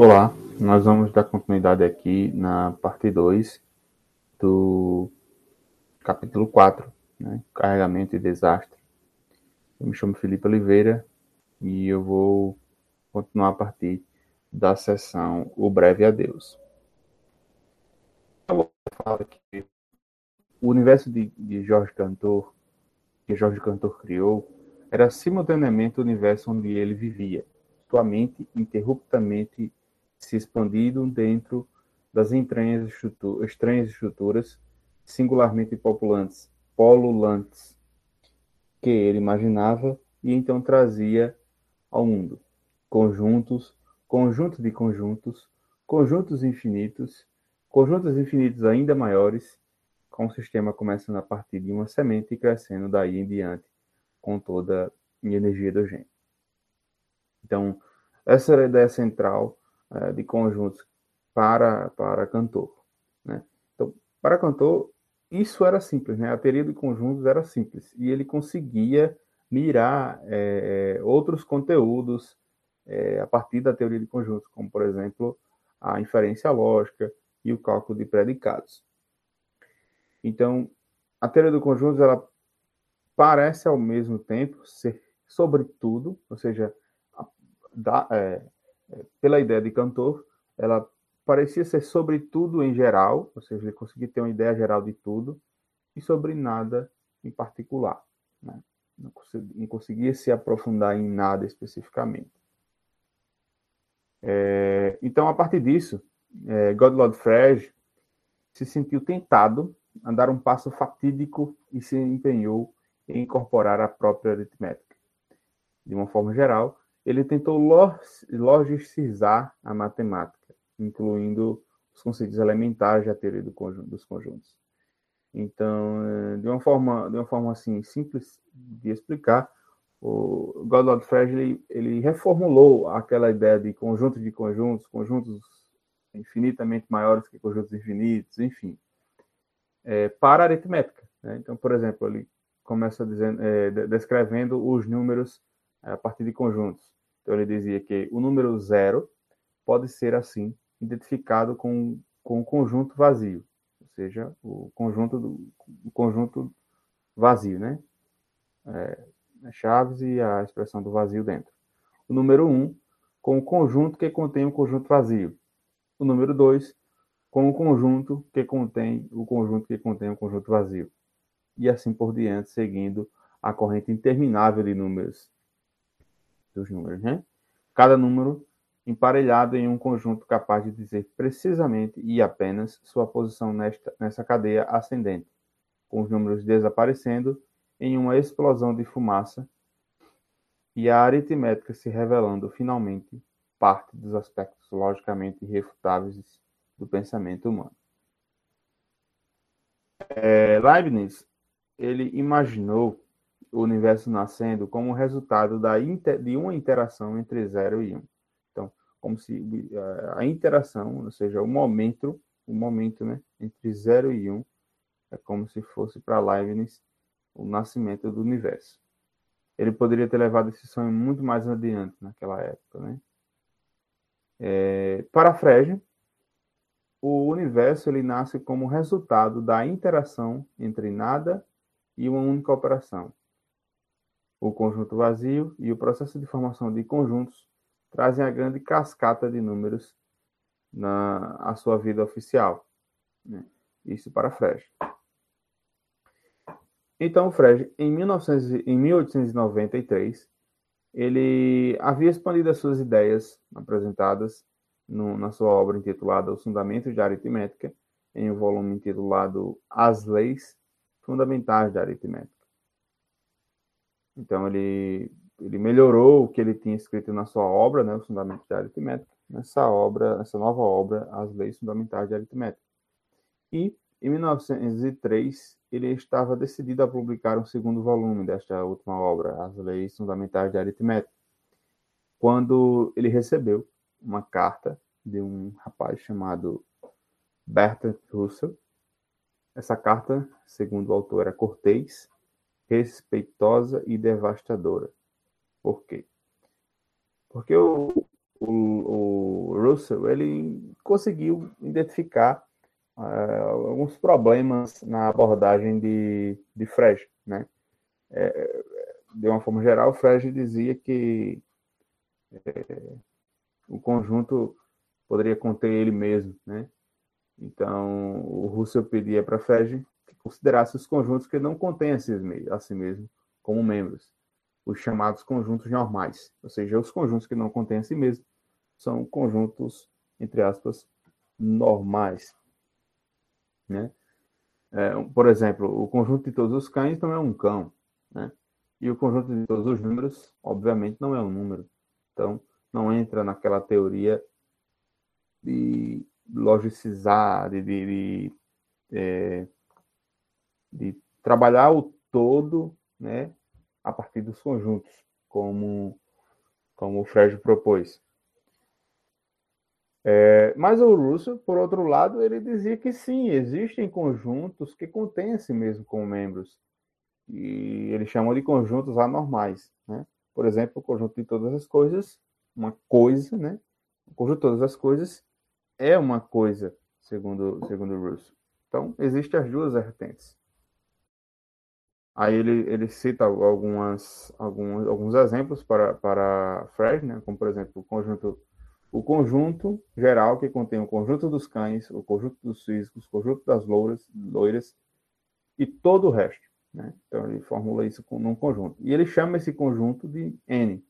Olá, nós vamos dar continuidade aqui na parte 2 do capítulo 4, né? Carregamento e Desastre. Eu me chamo Felipe Oliveira e eu vou continuar a partir da sessão O Breve Adeus. Eu falo que o universo de, de Jorge Cantor, que Jorge Cantor criou, era simultaneamente o universo onde ele vivia, sua mente interruptamente se expandindo dentro das estranhas estruturas singularmente populantes, polulantes, que ele imaginava e então trazia ao mundo. Conjuntos, conjunto de conjuntos, conjuntos infinitos, conjuntos infinitos ainda maiores, com o sistema começando a partir de uma semente e crescendo daí em diante com toda a energia do gene. Então, essa era a ideia central uh, de conjuntos para, para cantor. Né? Então, para cantor, isso era simples, né? a teoria de conjuntos era simples, e ele conseguia mirar é, outros conteúdos é, a partir da teoria de conjuntos, como, por exemplo, a inferência lógica e o cálculo de predicados. Então, a teoria do conjuntos, ela parece ao mesmo tempo ser sobretudo, ou seja, da, é, pela ideia de cantor, ela parecia ser sobre tudo em geral, ou seja, ele conseguia ter uma ideia geral de tudo, e sobre nada em particular. Né? Não, conseguia, não, conseguia, se aprofundar em nada especificamente. É, então, a partir disso, é, Godlord Frege se sentiu tentado a dar um passo fatídico e se empenhou em incorporar a própria aritmética. De uma forma geral, ele tentou logicizar a matemática, incluindo os conceitos elementares da teoria do conjunto, dos conjuntos. Então, eh, de uma forma, de uma forma assim simples de explicar, o Goddard Frege ele, ele reformulou aquela ideia de conjunto de conjuntos, conjuntos infinitamente maiores que conjuntos infinitos, enfim, é, para a aritmética. Né? Então, por exemplo, ele começa dizendo, é, descrevendo os números a partir de conjuntos. Então, ele dizia que o número zero pode ser, assim, identificado com, com um conjunto vazio, ou seja, o conjunto, do, o conjunto vazio, né? É, chaves e a expressão do vazio dentro. O número 1, um, com o conjunto que contém o conjunto vazio. O número 2, com o conjunto que contém o conjunto que contém o conjunto vazio. E assim por diante, seguindo a corrente interminável de números dos números, né? Cada número emparelhado em um conjunto capaz de dizer precisamente e apenas sua posição nesta, nessa cadeia ascendente, com os números desaparecendo em uma explosão de fumaça e a aritmética se revelando finalmente parte dos aspectos logicamente irrefutáveis do pensamento humano. É, Leibniz ele imaginou o universo nascendo como resultado da inter, de uma interação entre 0 e 1. Um. Então, como se eh, a interação, ou seja, o momento, o momento né, entre 0 e 1, um, é como se fosse para Leibniz o nascimento do universo. Ele poderia ter levado esse sonho muito mais adiante naquela época. Né? É, para Frege, o universo ele nasce como resultado da interação entre nada e uma única operação o conjunto vazio e o processo de formação de conjuntos trazem a grande cascata de números na a sua vida oficial. Né? Isso para Frege. Então, Frege, em, 1900, em 1893, ele havia expandido as suas ideias apresentadas no, na sua obra intitulada Os Fundamentos de Aritmética, em um volume intitulado As Leis Fundamentais da Aritmética. Então ele, ele melhorou o que ele tinha escrito na sua obra, né, os Fundamentos Aritmética, nessa obra, nessa nova obra, As Leis Fundamentais de Aritmética. E em 1903 ele estava decidido a publicar um segundo volume desta última obra, As Leis Fundamentais de Aritmética, quando ele recebeu uma carta de um rapaz chamado Bertrand Russell. Essa carta, segundo o autor, era cortês respeitosa e devastadora. Por quê? Porque o, o, o Russell ele conseguiu identificar uh, alguns problemas na abordagem de, de Frege, né? É, de uma forma geral, Frege dizia que é, o conjunto poderia conter ele mesmo, né? Então, o Russell pedia para Frege considerasse os conjuntos que não contêm a si, a si mesmo como membros, os chamados conjuntos normais, ou seja, os conjuntos que não contêm a si mesmo são conjuntos, entre aspas, normais. Né? É, por exemplo, o conjunto de todos os cães não é um cão, né? E o conjunto de todos os números, obviamente, não é um número. Então, não entra naquela teoria de logicizar, de, de, de, é, de trabalhar o todo né, a partir dos conjuntos, como, como o Fred propôs. É, mas o Russell, por outro lado, ele dizia que sim, existem conjuntos que contêm a si mesmo como membros. E ele chamou de conjuntos anormais. Né? Por exemplo, o conjunto de todas as coisas, uma coisa, né? O conjunto de todas as coisas é uma coisa, segundo, segundo Russell. Então, existem as duas vertentes. Aí ele, ele cita algumas, alguns, alguns exemplos para, para né? como por exemplo o conjunto, o conjunto geral que contém o conjunto dos cães, o conjunto dos físicos, o conjunto das louras, loiras e todo o resto. Né? Então ele formula isso num conjunto. E ele chama esse conjunto de N.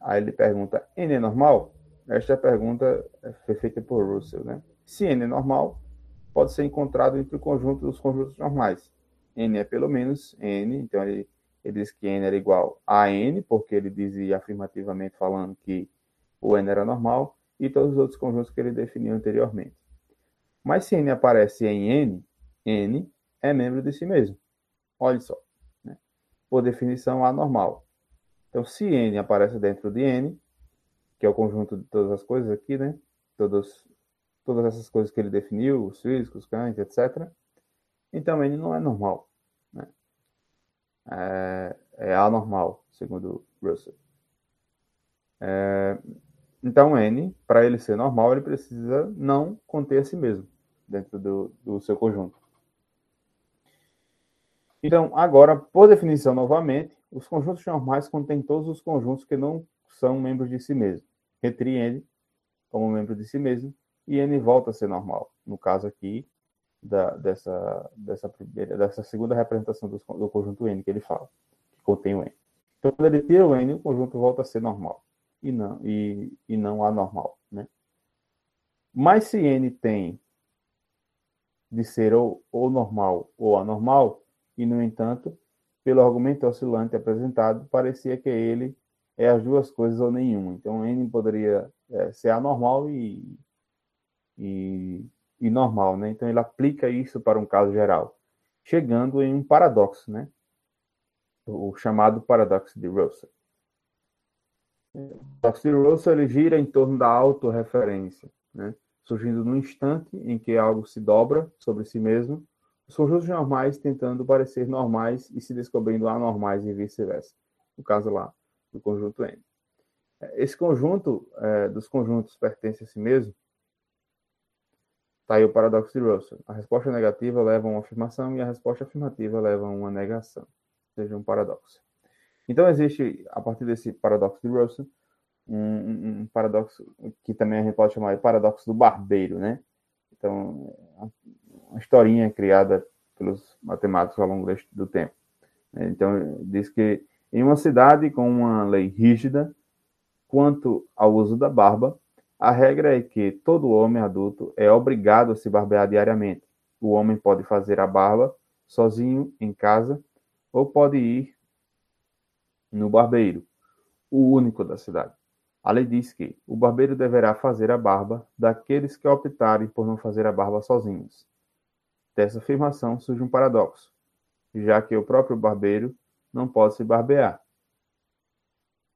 Aí ele pergunta: N é normal? Esta pergunta foi feita por Russell. Né? Se N é normal, pode ser encontrado entre o conjunto dos conjuntos normais n é pelo menos n, então ele, ele diz que n era igual a n, porque ele dizia afirmativamente falando que o n era normal, e todos os outros conjuntos que ele definiu anteriormente. Mas se n aparece em n, n é membro de si mesmo. Olha só. Né? Por definição, anormal. Então, se n aparece dentro de n, que é o conjunto de todas as coisas aqui, né? Todos, todas essas coisas que ele definiu, os físicos, Kant, etc., então ele não é normal. Né? É, é anormal, segundo Russell. É, então, N, para ele ser normal, ele precisa não conter a si mesmo dentro do, do seu conjunto. Então, agora, por definição novamente, os conjuntos normais contêm todos os conjuntos que não são membros de si mesmo. Retire N como membro de si mesmo e N volta a ser normal. No caso aqui, da, dessa, dessa, primeira, dessa segunda representação do, do, conjunto N que ele fala, que contém o N. Então, quando ele tira o N, o conjunto volta a ser normal e não, e, e não anormal. Né? Mas se N tem de ser ou, ou normal ou anormal, e no entanto, pelo argumento oscilante apresentado, parecia que ele é as duas coisas ou nenhuma. Então, N poderia é, ser anormal e, e e normal, né? Então ele aplica isso para um caso geral, chegando em um paradoxo, né? O chamado paradoxo de Russell. O paradoxo de Russell ele gira em torno da autorreferência, né? Surgindo no instante em que algo se dobra sobre si mesmo, os conjuntos normais tentando parecer normais e se descobrindo anormais e vice-versa. No caso lá do conjunto N. Esse conjunto é, dos conjuntos pertence a si mesmo Está aí o paradoxo de Russell. A resposta negativa leva a uma afirmação e a resposta afirmativa leva a uma negação. Ou seja, um paradoxo. Então, existe, a partir desse paradoxo de Russell, um, um, paradoxo que também a gente pode chamar de paradoxo do barbeiro, né? Então, uma historinha criada pelos matemáticos ao longo do tempo. Então, diz que em uma cidade com uma lei rígida quanto ao uso da barba, a regra é que todo homem adulto é obrigado a se barbear diariamente. O homem pode fazer a barba sozinho em casa ou pode ir no barbeiro, o único da cidade. A lei diz que o barbeiro deverá fazer a barba daqueles que optarem por não fazer a barba sozinhos. Dessa afirmação surge um paradoxo, já que o próprio barbeiro não pode se barbear.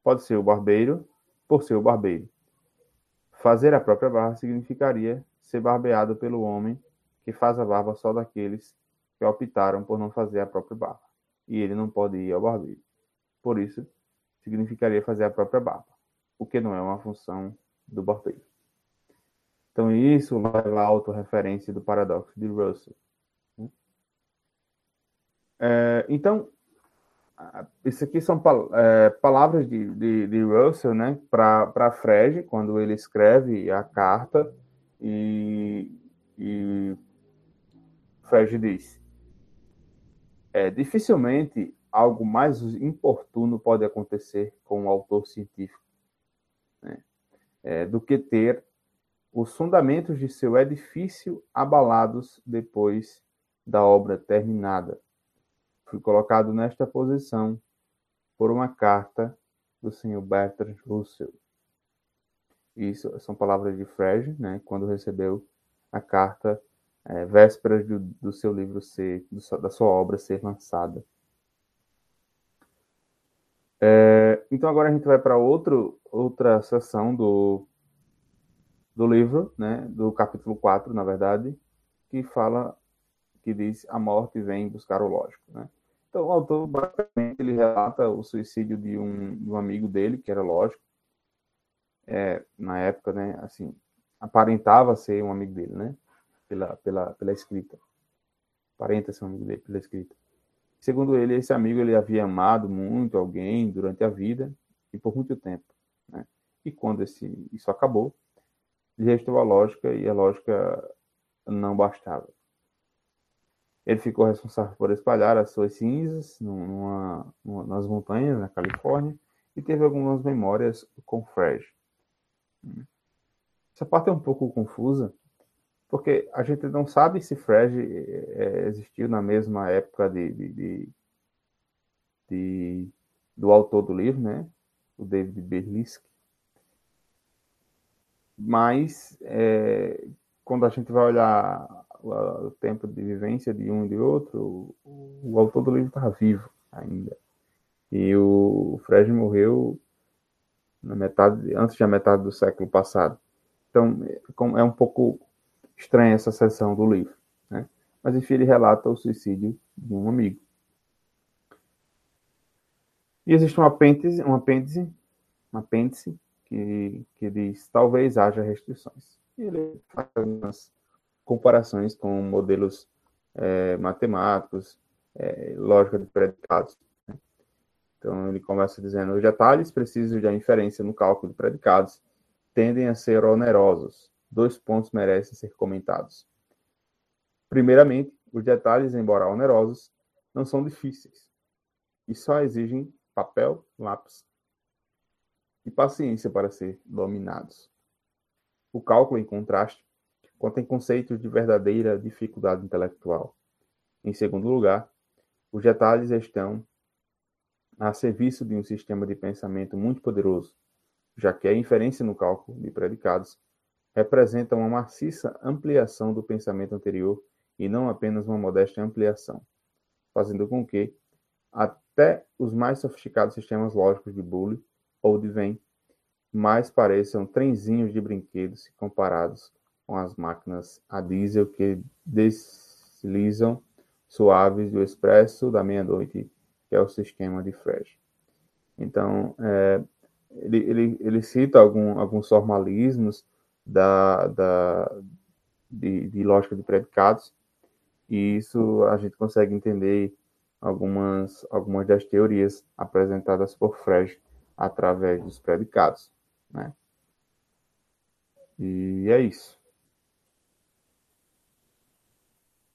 Pode ser o barbeiro por ser o barbeiro. Fazer a própria barba significaria ser barbeado pelo homem que faz a barba só daqueles que optaram por não fazer a própria barba. E ele não pode ir ao barbeiro. Por isso, significaria fazer a própria barba. o que não é uma função do bordeiro. Então, isso leva à autorreferência do paradoxo de Russell. Né? É, então, isso aqui são é, palavras de, de, de, Russell né, para Frege, quando ele escreve a carta, e, e Frege diz: é, dificilmente algo mais importuno pode acontecer com um autor científico né, é, do que ter os fundamentos de seu edifício abalados depois da obra terminada. Fui colocado nesta posição por uma carta do senhor Bertrand Russell. Isso são palavras de Frege, né, quando recebeu a carta é, vésperas do, do, seu livro ser, do, da sua obra ser lançada. É, então agora a gente vai para outra sessão do, do livro, né, do capítulo 4, na verdade, que fala, que diz a morte vem buscar o lógico, né? Então, o autor, basicamente, ele relata o suicídio de um, de um amigo dele, que era lógico, é, na época, né, assim, aparentava ser um amigo dele, né, pela, pela, pela escrita. Aparenta ser um amigo dele pela escrita. Segundo ele, esse amigo ele havia amado muito alguém durante a vida e por muito tempo, né? E quando esse, isso acabou, lhe restou a lógica e a lógica não bastava. Ele ficou responsável por espalhar as suas cinzas numa, numa, nas montanhas, na Califórnia, e teve algumas memórias com Frege. Essa parte é um pouco confusa, porque a gente não sabe se Frege é, existiu na mesma época de, de, de, de, do autor do livro, né? o David Berlisky, mas é, quando a gente vai olhar o, tempo de vivência de um e de outro, o, autor do livro está vivo ainda. E o Fred morreu na metade, antes da metade do século passado. Então, é um pouco estranha essa seção do livro. Né? Mas, enfim, ele relata o suicídio de um amigo. E existe um apêndice, um apêndice, um apêndice que, que diz talvez haja restrições. E ele faz algumas comparações com modelos é, matemáticos, é, lógica de predicados. Né? Então ele começa dizendo: os detalhes precisos de inferência no cálculo de predicados tendem a ser onerosos. Dois pontos merecem ser comentados. Primeiramente, os detalhes, embora onerosos, não são difíceis e só exigem papel, lápis e paciência para ser dominados. O cálculo, em contraste, contém conceitos de verdadeira dificuldade intelectual. Em segundo lugar, os detalhes estão a serviço de um sistema de pensamento muito poderoso, já que a inferência no cálculo de predicados representa uma maciça ampliação do pensamento anterior e não apenas uma modesta ampliação, fazendo com que até os mais sofisticados sistemas lógicos de Boole ou de Venn mais pareçam trenzinhos de brinquedos comparados com as máquinas a diesel que deslizam suaves do expresso da meia-noite, que é o sistema de Fresh. Então, é, ele, ele, ele cita algum, alguns formalismos da, da, de, de lógica de predicados, e isso a gente consegue entender algumas, algumas das teorias apresentadas por Frege através dos predicados. Né? E é isso.